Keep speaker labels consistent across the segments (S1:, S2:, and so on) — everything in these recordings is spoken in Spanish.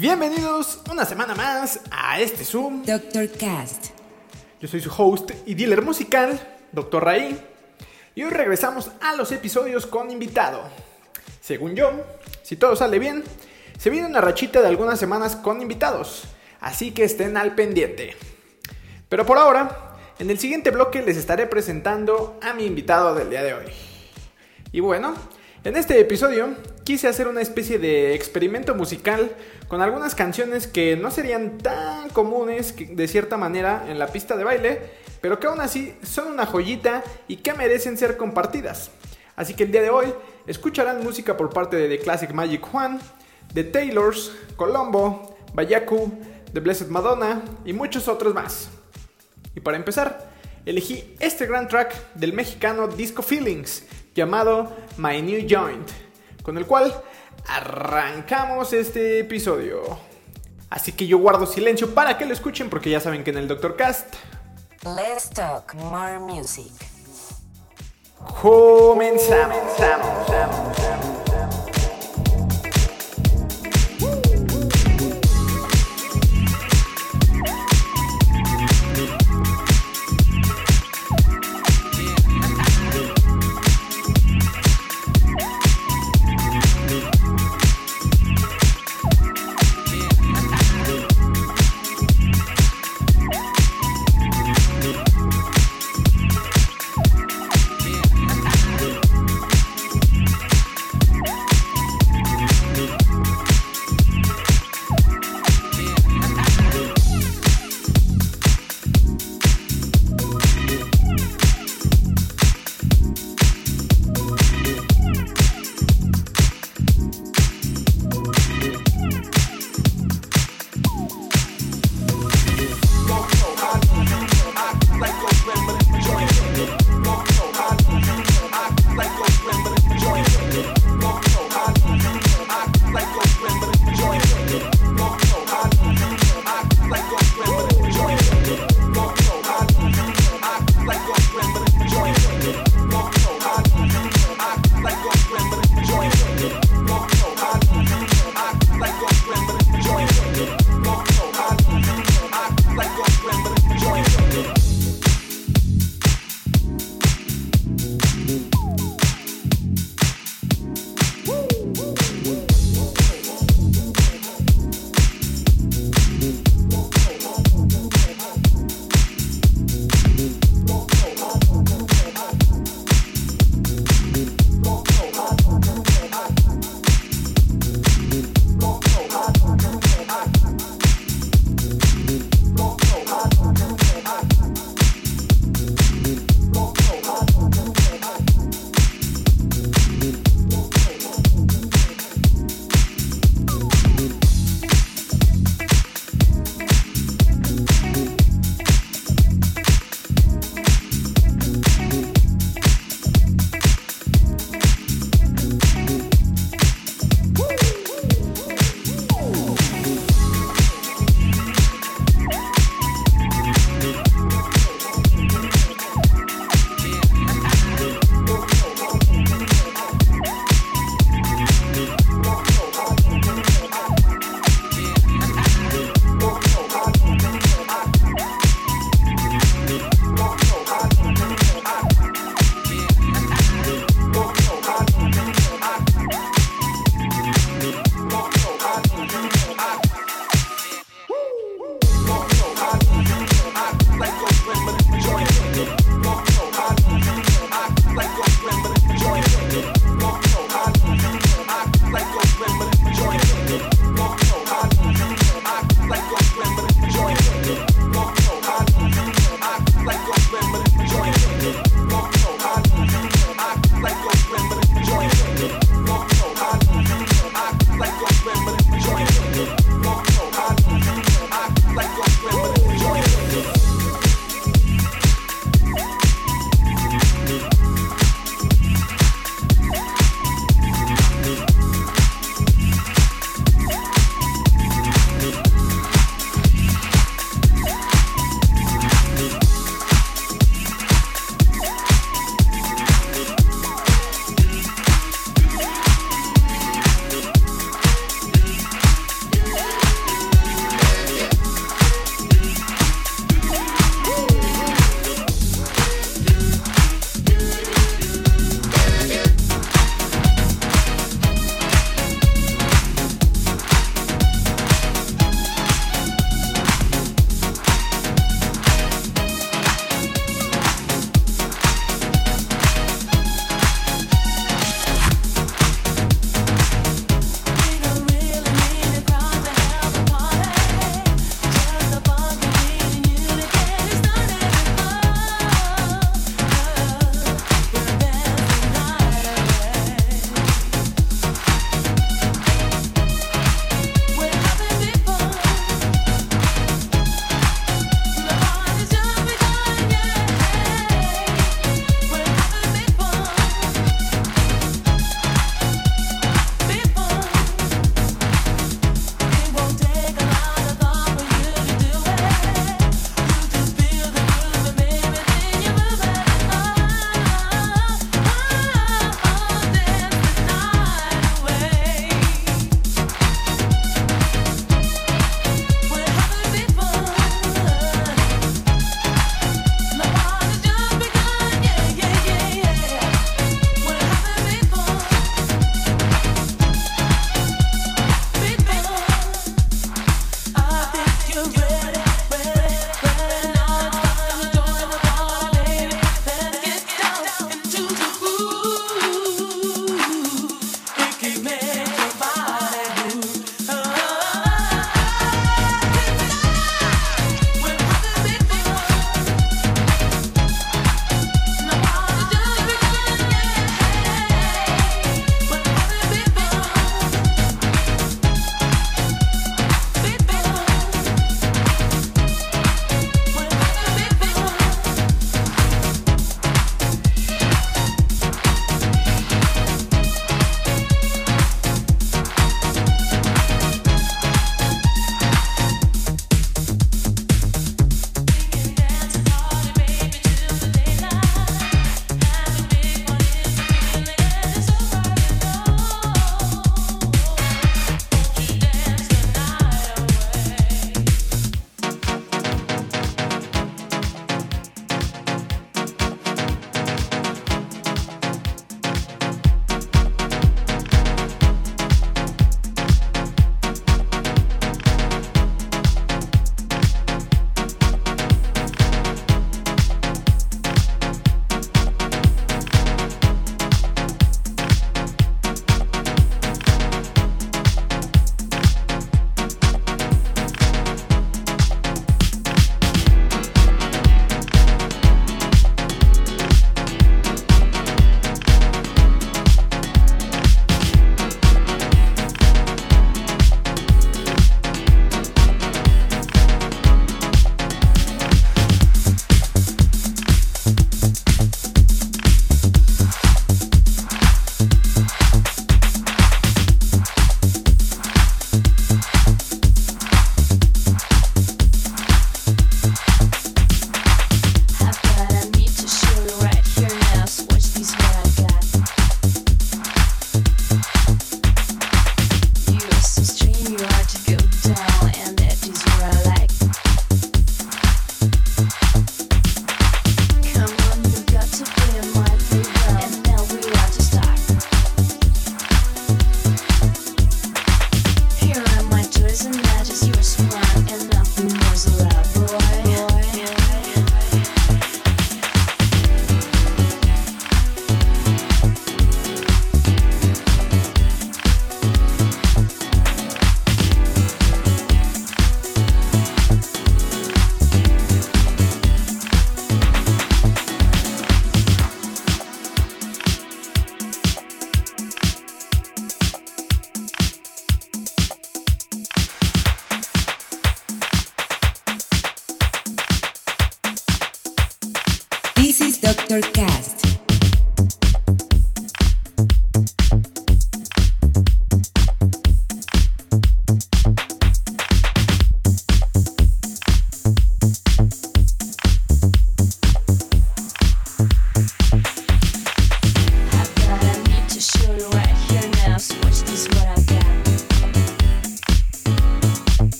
S1: Bienvenidos una semana más a este Zoom.
S2: Dr. Cast.
S1: Yo soy su host y dealer musical, Dr. Raí. Y hoy regresamos a los episodios con invitado. Según yo, si todo sale bien, se viene una rachita de algunas semanas con invitados. Así que estén al pendiente. Pero por ahora, en el siguiente bloque les estaré presentando a mi invitado del día de hoy. Y bueno, en este episodio quise hacer una especie de experimento musical con algunas canciones que no serían tan comunes de cierta manera en la pista de baile, pero que aún así son una joyita y que merecen ser compartidas. Así que el día de hoy escucharán música por parte de The Classic Magic Juan, The Taylors, Colombo, Bayaku, The Blessed Madonna y muchos otros más. Y para empezar, elegí este gran track del mexicano Disco Feelings llamado My New Joint, con el cual arrancamos este episodio. Así que yo guardo silencio para que lo escuchen porque ya saben que en el Doctor Cast
S2: Let's talk more music.
S1: comenzamos.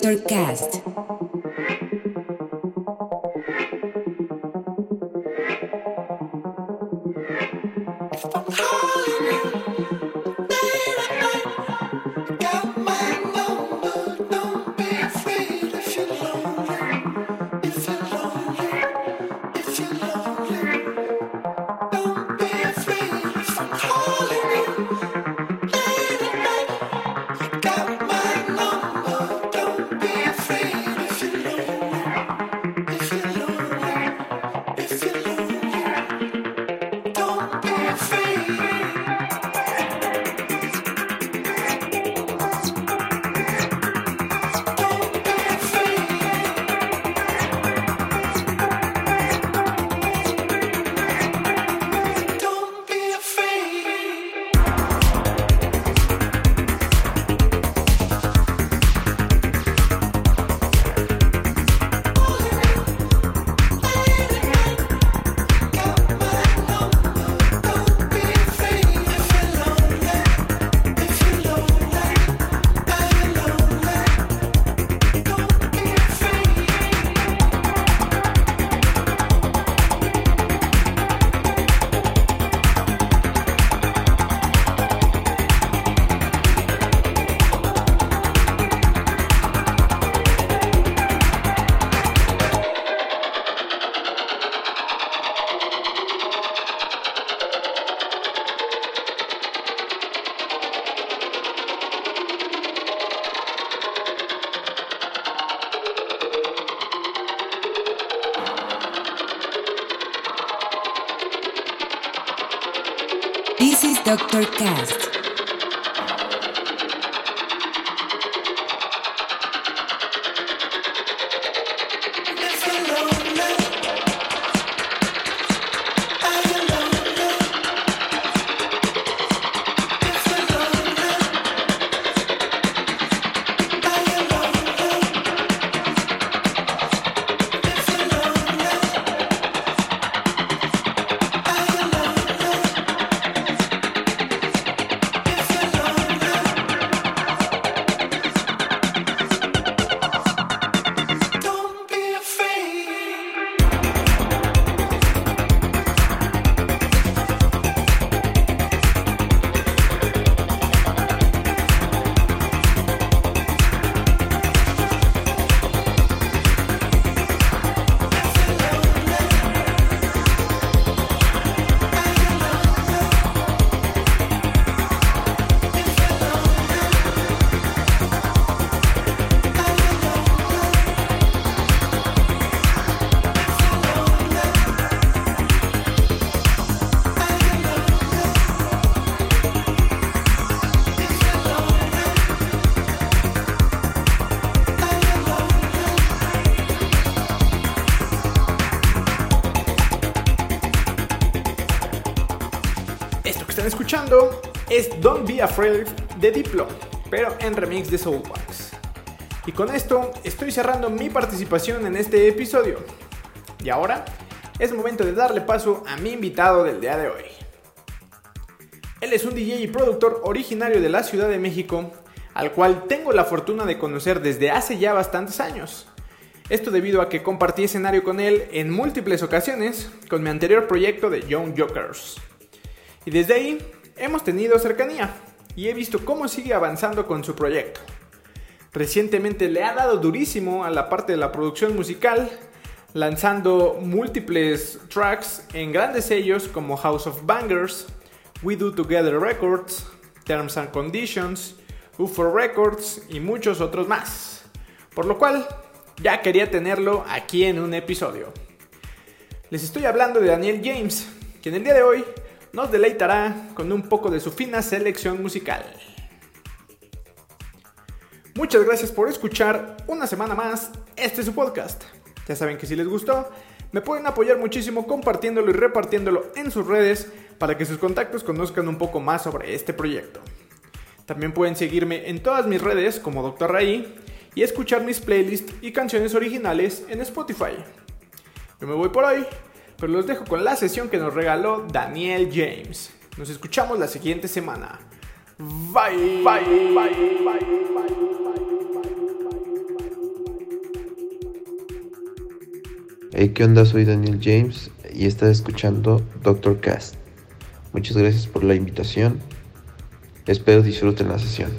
S2: Doctor Cast. This is Doctor Cast.
S1: Están escuchando es Don't Be Afraid de Diplo, pero en remix de Soulwax. Y con esto estoy cerrando mi participación en este episodio. Y ahora es momento de darle paso a mi invitado del día de hoy. Él es un DJ y productor originario de la Ciudad de México, al cual tengo la fortuna de conocer desde hace ya bastantes años. Esto debido a que compartí escenario con él en múltiples ocasiones con mi anterior proyecto de Young Jokers. Y desde ahí hemos tenido cercanía y he visto cómo sigue avanzando con su proyecto. Recientemente le ha dado durísimo a la parte de la producción musical, lanzando múltiples tracks en grandes sellos como House of Bangers, We Do Together Records, Terms and Conditions, UFO Records y muchos otros más. Por lo cual, ya quería tenerlo aquí en un episodio. Les estoy hablando de Daniel James, quien el día de hoy nos deleitará con un poco de su fina selección musical. Muchas gracias por escuchar una semana más este es su podcast. Ya saben que si les gustó, me pueden apoyar muchísimo compartiéndolo y repartiéndolo en sus redes para que sus contactos conozcan un poco más sobre este proyecto. También pueden seguirme en todas mis redes como Dr. Raí y escuchar mis playlists y canciones originales en Spotify. Yo me voy por hoy, pero los dejo con la sesión que nos regaló Daniel James. Nos escuchamos la siguiente semana. Bye, bye.
S3: Hey, ¿qué onda? Soy Daniel James y estás escuchando Doctor Cast. Muchas gracias por la invitación. Espero disfruten la sesión.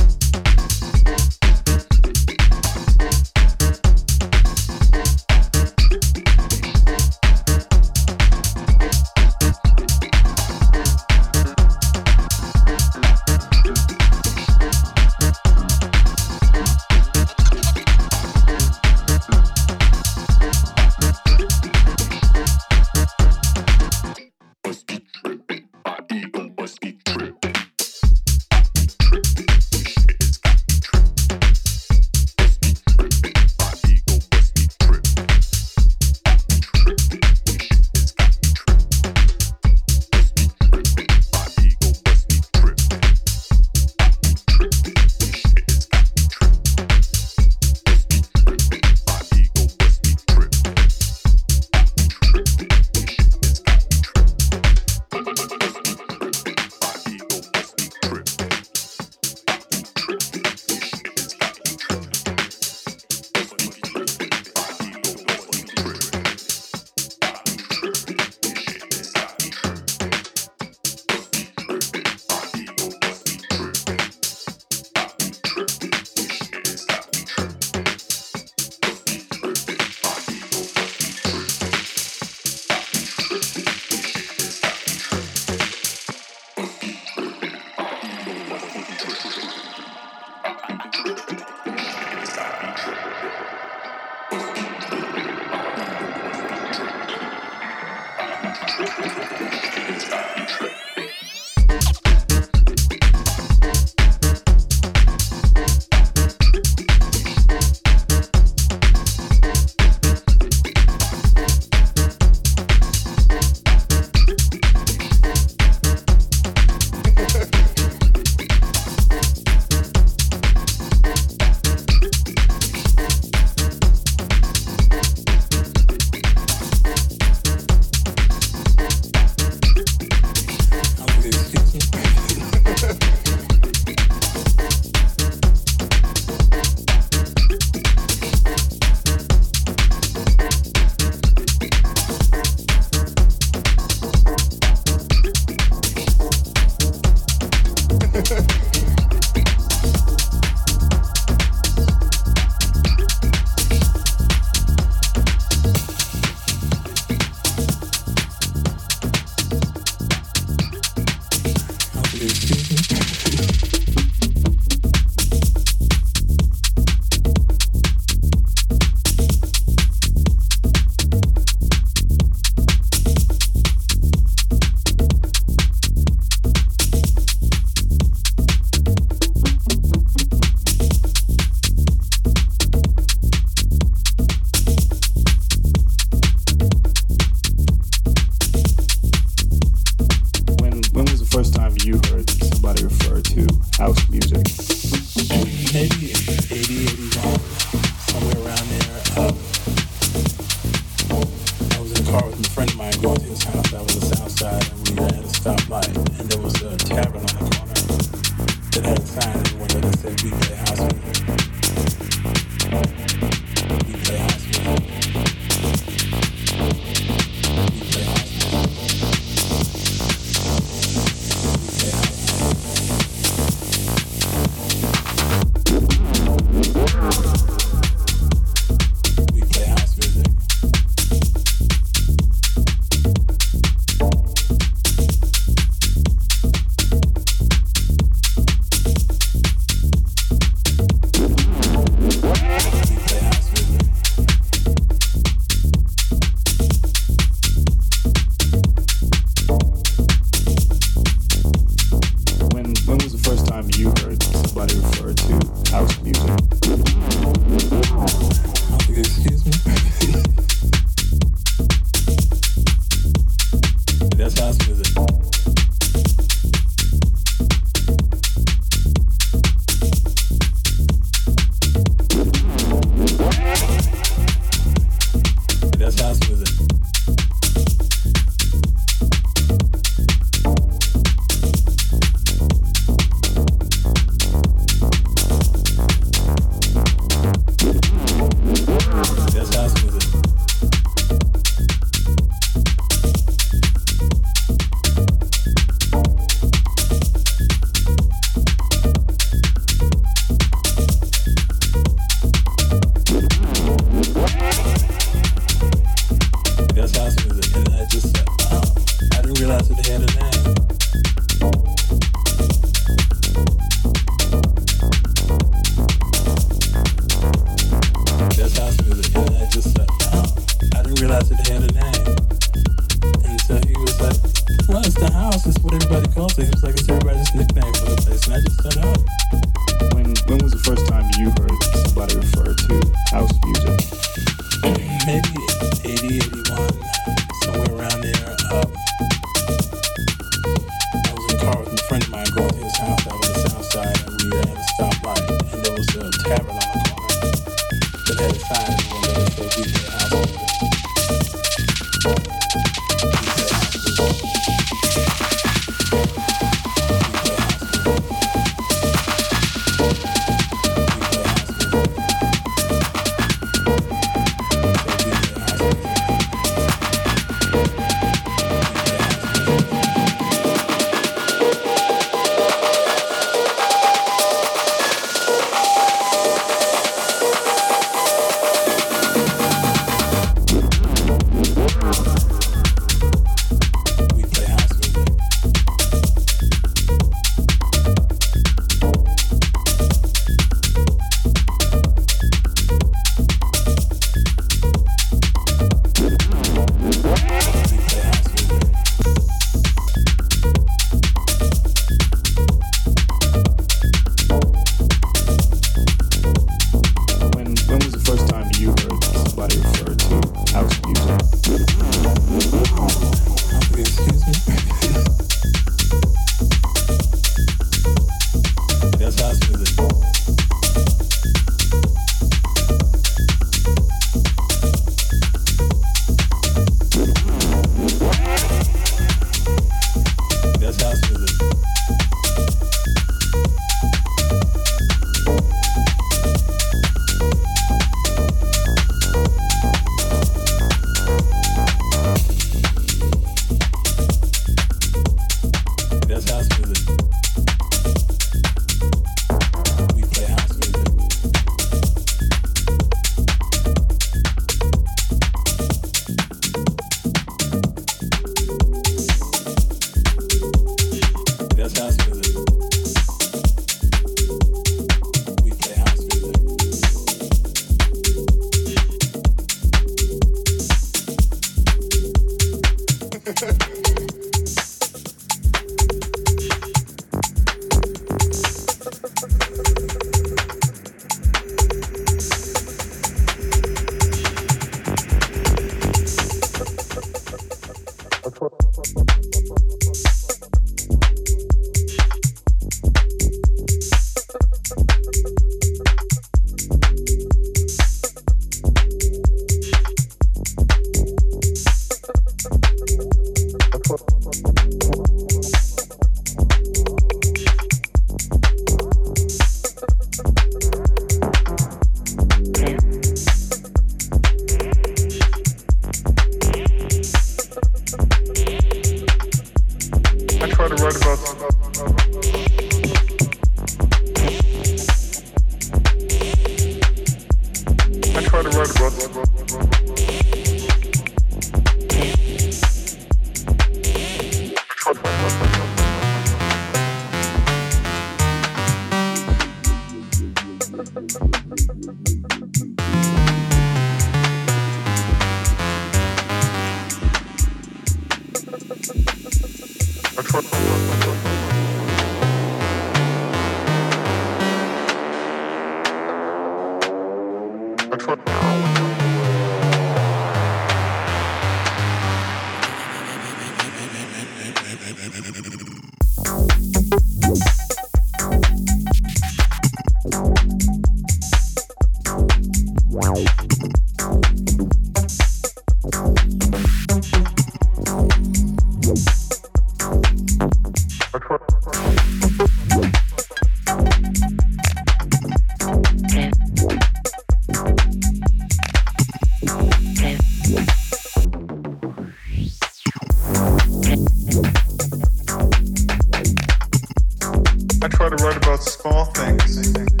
S4: I
S5: try to write about small things.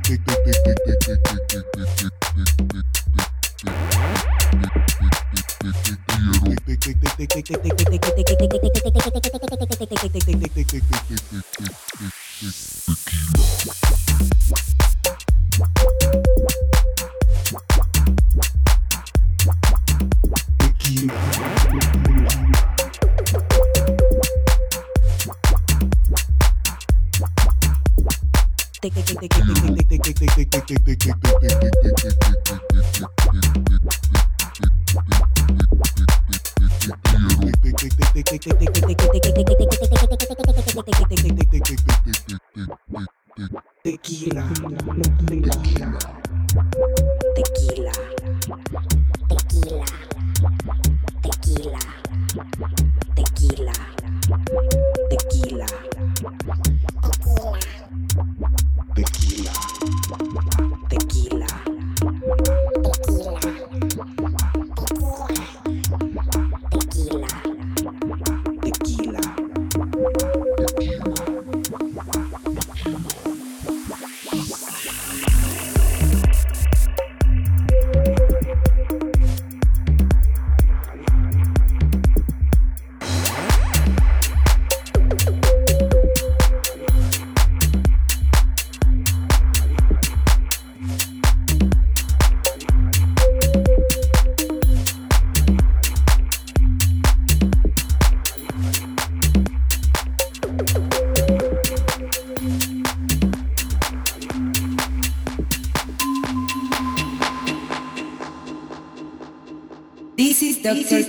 S6: click, click, click.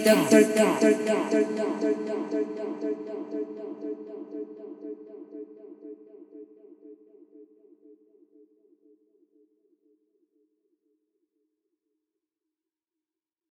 S6: Podcast.